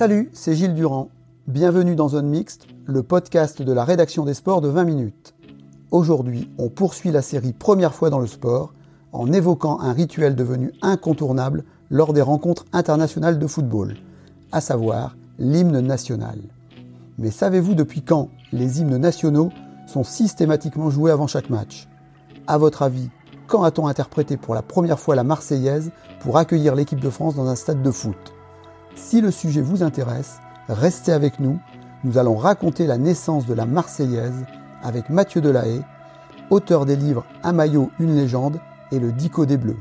Salut, c'est Gilles Durand. Bienvenue dans Zone Mixte, le podcast de la rédaction des sports de 20 minutes. Aujourd'hui, on poursuit la série Première fois dans le sport en évoquant un rituel devenu incontournable lors des rencontres internationales de football, à savoir l'hymne national. Mais savez-vous depuis quand les hymnes nationaux sont systématiquement joués avant chaque match? À votre avis, quand a-t-on interprété pour la première fois la Marseillaise pour accueillir l'équipe de France dans un stade de foot? Si le sujet vous intéresse, restez avec nous, nous allons raconter la naissance de la Marseillaise avec Mathieu Delahaye, auteur des livres Un maillot, une légende et le Dico des Bleus.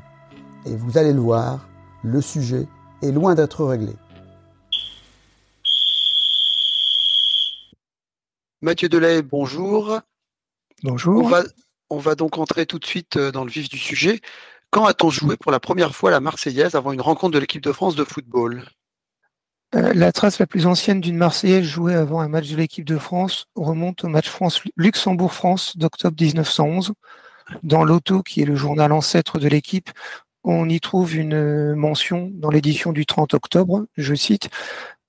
Et vous allez le voir, le sujet est loin d'être réglé. Mathieu Delay, bonjour. Bonjour. On va, on va donc entrer tout de suite euh, dans le vif du sujet. Quand a-t-on joué pour la première fois la Marseillaise avant une rencontre de l'équipe de France de football? La trace la plus ancienne d'une Marseillaise jouée avant un match de l'équipe de France remonte au match France-Luxembourg-France d'octobre 1911 dans l'Auto, qui est le journal ancêtre de l'équipe, on y trouve une mention dans l'édition du 30 octobre, je cite,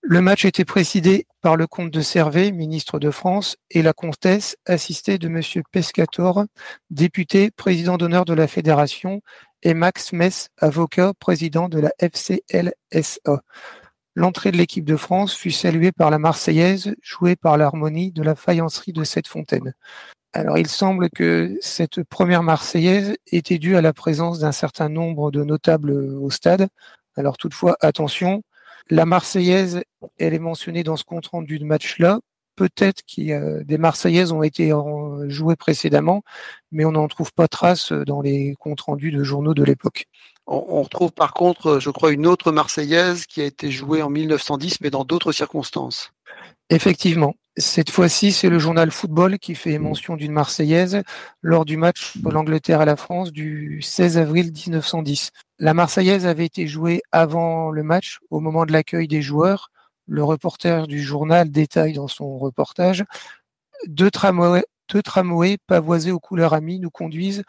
le match était présidé par le comte de Servet, ministre de France, et la comtesse, assistée de M. Pescator, député, président d'honneur de la fédération, et Max Mess, avocat, président de la FCLSA. L'entrée de l'équipe de France fut saluée par la Marseillaise, jouée par l'harmonie de la faïencerie de cette fontaine. Alors, il semble que cette première Marseillaise était due à la présence d'un certain nombre de notables au stade. Alors, toutefois, attention, la Marseillaise, elle est mentionnée dans ce compte rendu de match-là. Peut-être que des Marseillaises ont été jouées précédemment, mais on n'en trouve pas trace dans les comptes rendus de journaux de l'époque. On retrouve par contre, je crois, une autre Marseillaise qui a été jouée en 1910, mais dans d'autres circonstances. Effectivement. Cette fois-ci, c'est le journal Football qui fait mention d'une Marseillaise lors du match de l'Angleterre à la France du 16 avril 1910. La Marseillaise avait été jouée avant le match, au moment de l'accueil des joueurs. Le reporter du journal détaille dans son reportage deux tramways, deux tramways pavoisés aux couleurs amies nous conduisent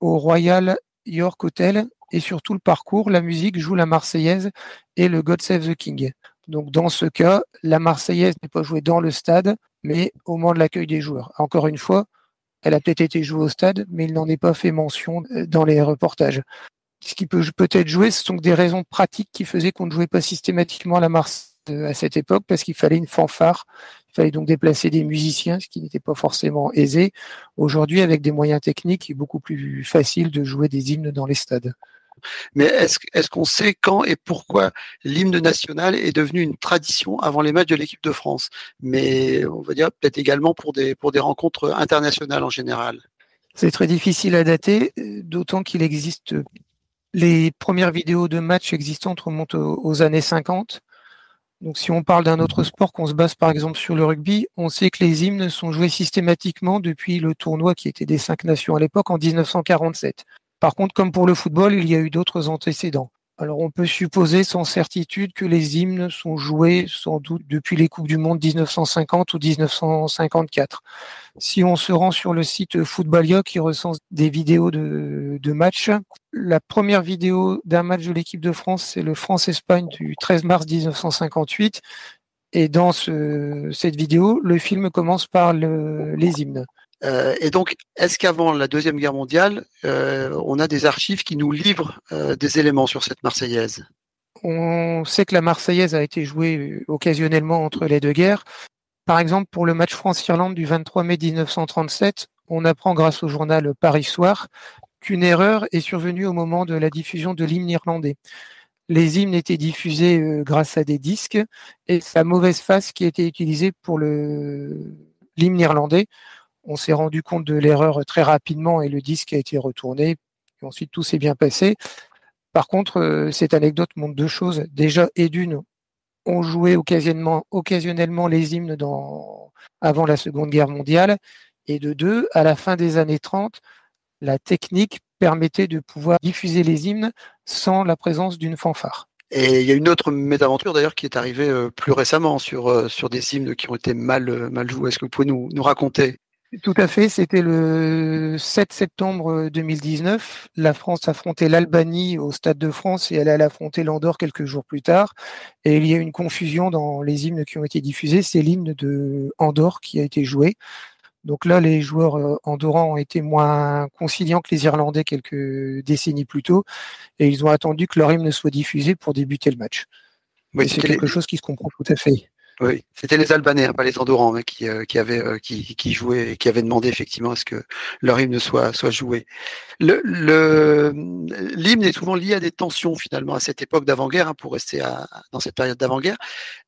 au Royal York Hotel et sur tout le parcours, la musique joue la Marseillaise et le God Save the King. Donc dans ce cas, la Marseillaise n'est pas jouée dans le stade, mais au moment de l'accueil des joueurs. Encore une fois, elle a peut-être été jouée au stade, mais il n'en est pas fait mention euh, dans les reportages. Ce qui peut peut-être jouer, ce sont des raisons pratiques qui faisaient qu'on ne jouait pas systématiquement la Marseillaise euh, à cette époque, parce qu'il fallait une fanfare, il fallait donc déplacer des musiciens, ce qui n'était pas forcément aisé. Aujourd'hui, avec des moyens techniques, il est beaucoup plus facile de jouer des hymnes dans les stades. Mais est-ce qu'on sait quand et pourquoi l'hymne national est devenu une tradition avant les matchs de l'équipe de France? Mais on va dire peut-être également pour des, pour des rencontres internationales en général. C'est très difficile à dater, d'autant qu'il existe les premières vidéos de matchs existantes remontent aux, années 50. Donc si on parle d'un autre sport, qu'on se base par exemple sur le rugby, on sait que les hymnes sont joués systématiquement depuis le tournoi qui était des cinq nations à l'époque en 1947. Par contre, comme pour le football, il y a eu d'autres antécédents. Alors on peut supposer sans certitude que les hymnes sont joués sans doute depuis les Coupes du Monde 1950 ou 1954. Si on se rend sur le site Footballia qui recense des vidéos de, de matchs, la première vidéo d'un match de l'équipe de France, c'est le France-Espagne du 13 mars 1958. Et dans cette vidéo, le film commence par les hymnes. Euh, et donc, est-ce qu'avant la Deuxième Guerre mondiale, euh, on a des archives qui nous livrent euh, des éléments sur cette Marseillaise? On sait que la Marseillaise a été jouée occasionnellement entre les deux guerres. Par exemple, pour le match France-Irlande du 23 mai 1937, on apprend grâce au journal Paris Soir qu'une erreur est survenue au moment de la diffusion de l'hymne irlandais. Les hymnes étaient diffusés grâce à des disques et la mauvaise face qui été utilisée pour l'hymne irlandais on s'est rendu compte de l'erreur très rapidement et le disque a été retourné ensuite, tout s'est bien passé. Par contre, cette anecdote montre deux choses. Déjà, et d'une, on jouait occasionnellement, les hymnes avant la Seconde Guerre mondiale. Et de deux, à la fin des années 30, la technique permettait de pouvoir diffuser les hymnes sans la présence d'une fanfare. Et il y a une autre mésaventure d'ailleurs qui est arrivée euh, plus récemment sur, euh, sur des hymnes qui ont été mal, euh, joués. Est-ce que vous pouvez nous raconter Tout à fait, c'était le 7 septembre 2019. La France affrontait l'Albanie au Stade de France et elle allait affronter l'Andorre quelques jours plus tard. Et il y a eu une confusion dans les hymnes qui ont été diffusés. C'est l'hymne de Andorre qui a été joué. Donc là, les joueurs euh, andorrans ont été moins conciliants que les Irlandais quelques décennies plus tôt, et ils ont attendu que leur hymne soit diffusé pour débuter le match. Oui, c'est quelque chose qui se comprend tout à fait. Oui, c'était les Albanais, hein, pas les Andorrans, hein, qui, euh, qui, avaient euh, jouaient et qui avaient demandé effectivement à ce que leur hymne soit joué. L'hymne est souvent lié à des tensions finalement à cette époque d'avant-guerre, hein, pour rester dans cette période d'avant-guerre.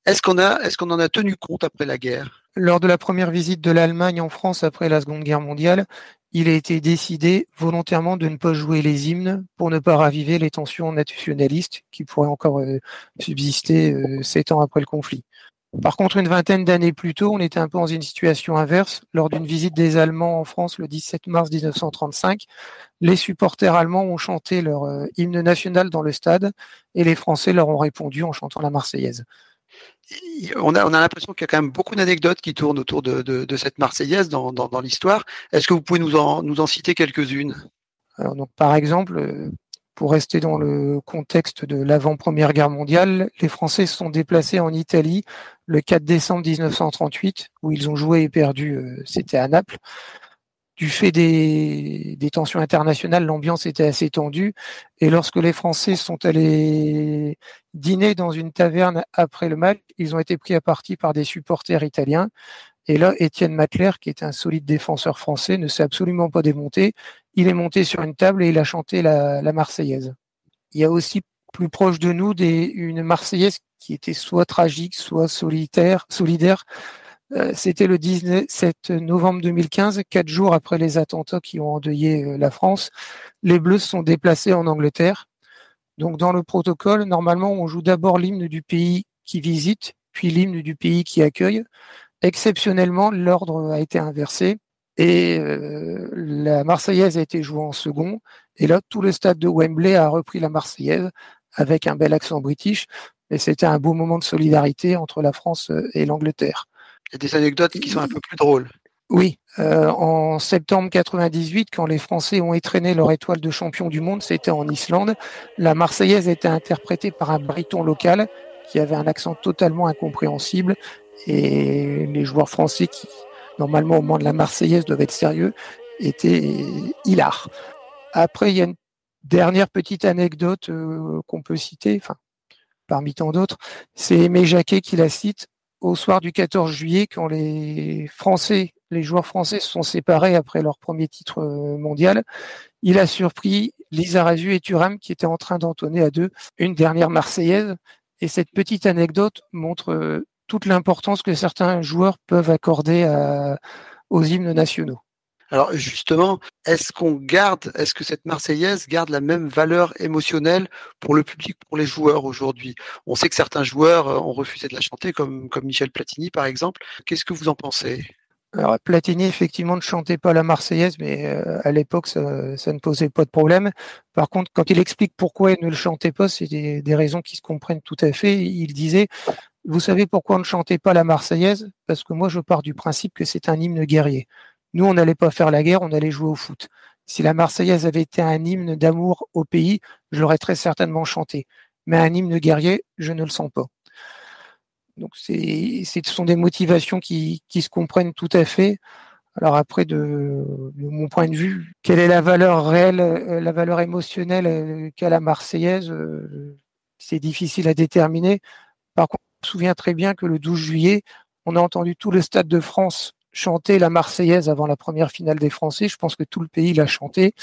Est-ce qu'on a est-ce qu'on en a tenu compte après la guerre? Lors de la première visite de l'Allemagne en France après la Seconde Guerre mondiale, il a été décidé volontairement de ne pas jouer les hymnes pour ne pas raviver les tensions nationalistes qui pourraient encore euh, subsister sept ans après le conflit. Par contre, une vingtaine d'années plus tôt, on était un peu dans une situation inverse. Lors d'une visite des Allemands en France le 17 mars 1935, les supporters allemands ont chanté leur euh, hymne national dans le stade et les Français leur ont répondu en chantant la Marseillaise. On a, on a l'impression qu'il y a quand même beaucoup d'anecdotes qui tournent autour de, cette Marseillaise dans, l'histoire. Est-ce que vous pouvez nous en, nous en citer quelques-unes? Donc, Par exemple, euh, pour rester dans le contexte de l'avant-première guerre mondiale, les Français se sont déplacés en Italie le 4 décembre 1938, où ils ont joué et perdu, euh, c'était à Naples. Du fait des, tensions internationales, l'ambiance était assez tendue. Et lorsque les Français sont allés dîner dans une taverne après le match, ils ont été pris à partie par des supporters italiens. Et là, Étienne Matler, qui est un solide défenseur français, ne s'est absolument pas démonté. Il est monté sur une table et il a chanté la, Marseillaise. Il y a aussi plus proche de nous une Marseillaise qui était soit tragique, soit solitaire, solidaire. Euh, c'était le 17 novembre 2015, quatre jours après les attentats qui ont endeuillé euh, la France. Les Bleus se sont déplacés en Angleterre. Donc, dans le protocole, normalement, on joue d'abord l'hymne du pays qui visite, puis l'hymne du pays qui accueille. Exceptionnellement, l'ordre a été inversé et euh, la Marseillaise a été jouée en second. Et là, tout le stade de Wembley a repris la Marseillaise avec un bel accent british. Et c'était un beau moment de solidarité entre la France euh, et l'Angleterre. Il y a des anecdotes qui sont un peu plus drôles. Oui, euh, en septembre 98, quand les Français ont étraîné leur étoile de champion du monde, c'était en Islande. La Marseillaise a été interprétée par un Briton local qui avait un accent totalement incompréhensible. Et les joueurs français qui, normalement au moment de la Marseillaise doivent être sérieux, était hilar. Après, il y a une dernière petite anecdote euh, qu'on peut citer, enfin, parmi tant d'autres, c'est Aimé Jacquet qui la cite au soir du 14 juillet, quand les Français, les joueurs français se sont séparés après leur premier titre euh, mondial. Il a surpris Lisa Razu et Thuram qui étaient en train d'entonner à deux une dernière Marseillaise. Et cette petite anecdote montre euh, toute l'importance que certains joueurs peuvent accorder aux hymnes nationaux. Alors justement, est-ce qu'on garde, est-ce que cette Marseillaise garde la même valeur émotionnelle pour le public, pour les joueurs aujourd'hui? On sait que certains joueurs euh, ont refusé de la chanter, comme, comme Michel Platini par exemple. Qu'est-ce que vous en pensez? Alors, Platini, effectivement, ne chantait pas la Marseillaise, mais euh, à l'époque, ça, ne posait pas de problème. Par contre, quand il explique pourquoi il ne le chantait pas, c'est des, des, raisons qui se comprennent tout à fait. Il disait vous savez pourquoi on ne chantait pas la Marseillaise? Parce que moi, je pars du principe que c'est un hymne guerrier. Nous, on n'allait pas faire la guerre, on allait jouer au foot. Si la Marseillaise avait été un hymne d'amour au pays, je l'aurais très certainement chanté. Mais un hymne guerrier, je ne le sens pas. Donc, c'est, ce sont des motivations qui, se comprennent tout à fait. Alors après, de, mon point de vue, quelle est la valeur réelle, euh, la valeur émotionnelle euh, qu'a la Marseillaise euh, C'est difficile à déterminer. Par contre, me souviens très bien que le 12 juillet, on a entendu tout le stade de France chanter la Marseillaise avant la première finale des Français. Je pense que tout le pays l'a chanté.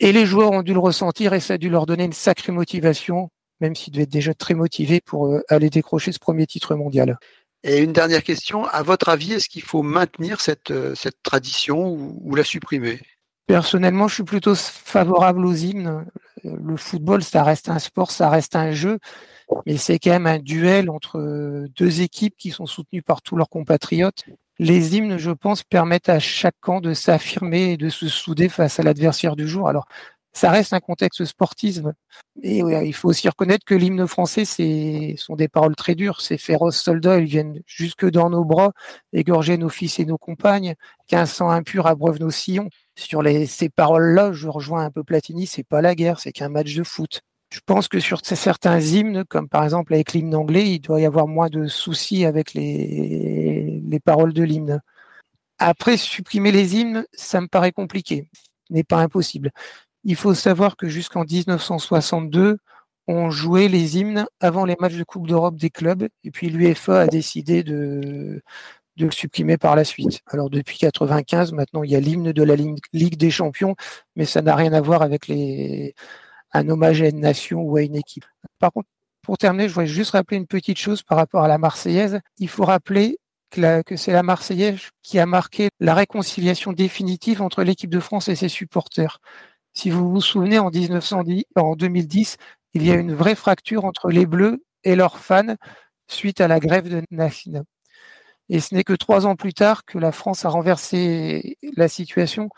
Et les joueurs ont dû le ressentir et ça a dû leur donner une sacrée motivation, même s'ils devaient être déjà très motivés pour euh, aller décrocher ce premier titre mondial. Et une dernière question, à votre avis, est-ce qu'il faut maintenir cette, euh, cette tradition ou, la supprimer? Personnellement, je suis plutôt favorable aux hymnes. Le football, ça reste un sport, ça reste un jeu, mais c'est quand même un duel entre deux équipes qui sont soutenues par tous leurs compatriotes. Les hymnes, je pense, permettent à chaque camp de s'affirmer et de se souder face à l'adversaire du jour. Alors, ça reste un contexte sportisme. Et il faut aussi reconnaître que l'hymne français, c'est sont des paroles très dures. Ces féroces soldats, ils viennent jusque dans nos bras, égorger nos fils et nos compagnes, qu'un sang impur abreuve nos sillons. Sur ces paroles-là, je rejoins un peu Platini, c'est pas la guerre, c'est qu'un match de foot. Je pense que sur certains hymnes, comme par exemple avec l'hymne anglais, il doit y avoir moins de soucis avec les, les paroles de l'hymne. Après, supprimer les hymnes, ça me paraît compliqué, n'est pas impossible. Il faut savoir que jusqu'en 1962, on jouait les hymnes avant les matchs de Coupe d'Europe des clubs, et puis l'UEFA a décidé de, le supprimer par la suite. Alors depuis 95, maintenant il y a l'hymne de la Ligue des Champions, mais ça n'a rien à voir avec un hommage à une nation ou à une équipe. Par contre, pour terminer, je voudrais juste rappeler une petite chose par rapport à la Marseillaise. Il faut rappeler que c'est la Marseillaise qui a marqué la réconciliation définitive entre l'équipe de France et ses supporters. Si vous vous souvenez, en, 1910, en 2010, il y a une vraie fracture entre les Bleus et leurs fans suite à la grève de Nafina. Et ce n'est que trois ans plus tard que la France a renversé la situation.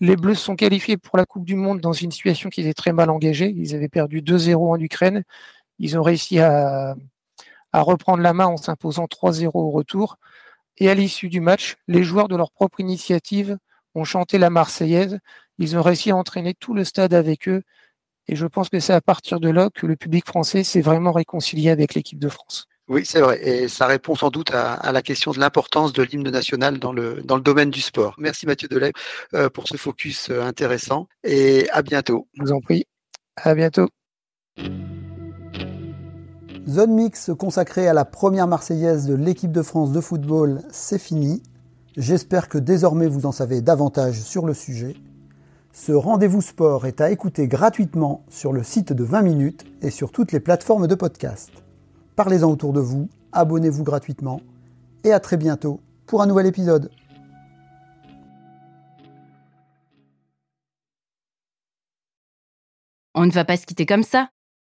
Les Bleus sont qualifiés pour la Coupe du Monde dans une situation qui était très mal engagée. Ils avaient perdu 2-0 en Ukraine. Ils ont réussi à reprendre la main en s'imposant 3-0 au retour. Et à l'issue du match, les joueurs de leur propre initiative ont chanté la Marseillaise ils ont réussi à entraîner tout le stade avec eux. Et je pense que c'est à partir de là que le public français s'est vraiment réconcilié avec l'équipe de France. Oui, c'est vrai. Et ça répond sans doute à, la question de l'importance de l'hymne national dans le, dans le domaine du sport. Merci Mathieu Delay euh, pour ce focus euh, intéressant et à bientôt. Je vous en prie. À bientôt. Zone Mix consacrée à la première Marseillaise de l'équipe de France de football, c'est fini. J'espère que désormais vous en savez davantage sur le sujet. Ce rendez-vous sport est à écouter gratuitement sur le site de 20 minutes et sur toutes les plateformes de podcast. Parlez-en autour de vous, abonnez-vous gratuitement et à très bientôt pour un nouvel épisode. On ne va pas se quitter comme ça.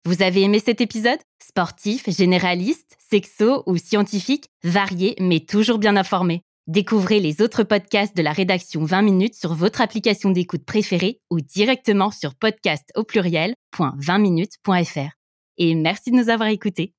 Vous avez aimé cet épisode? Sportif, généraliste, sexo ou scientifique, varié mais toujours bien informé. Découvrez les autres podcasts de la rédaction 20 minutes sur votre application d'écoute préférée ou directement sur podcast au pluriel.20minutes.fr. Et merci de nous avoir écoutés.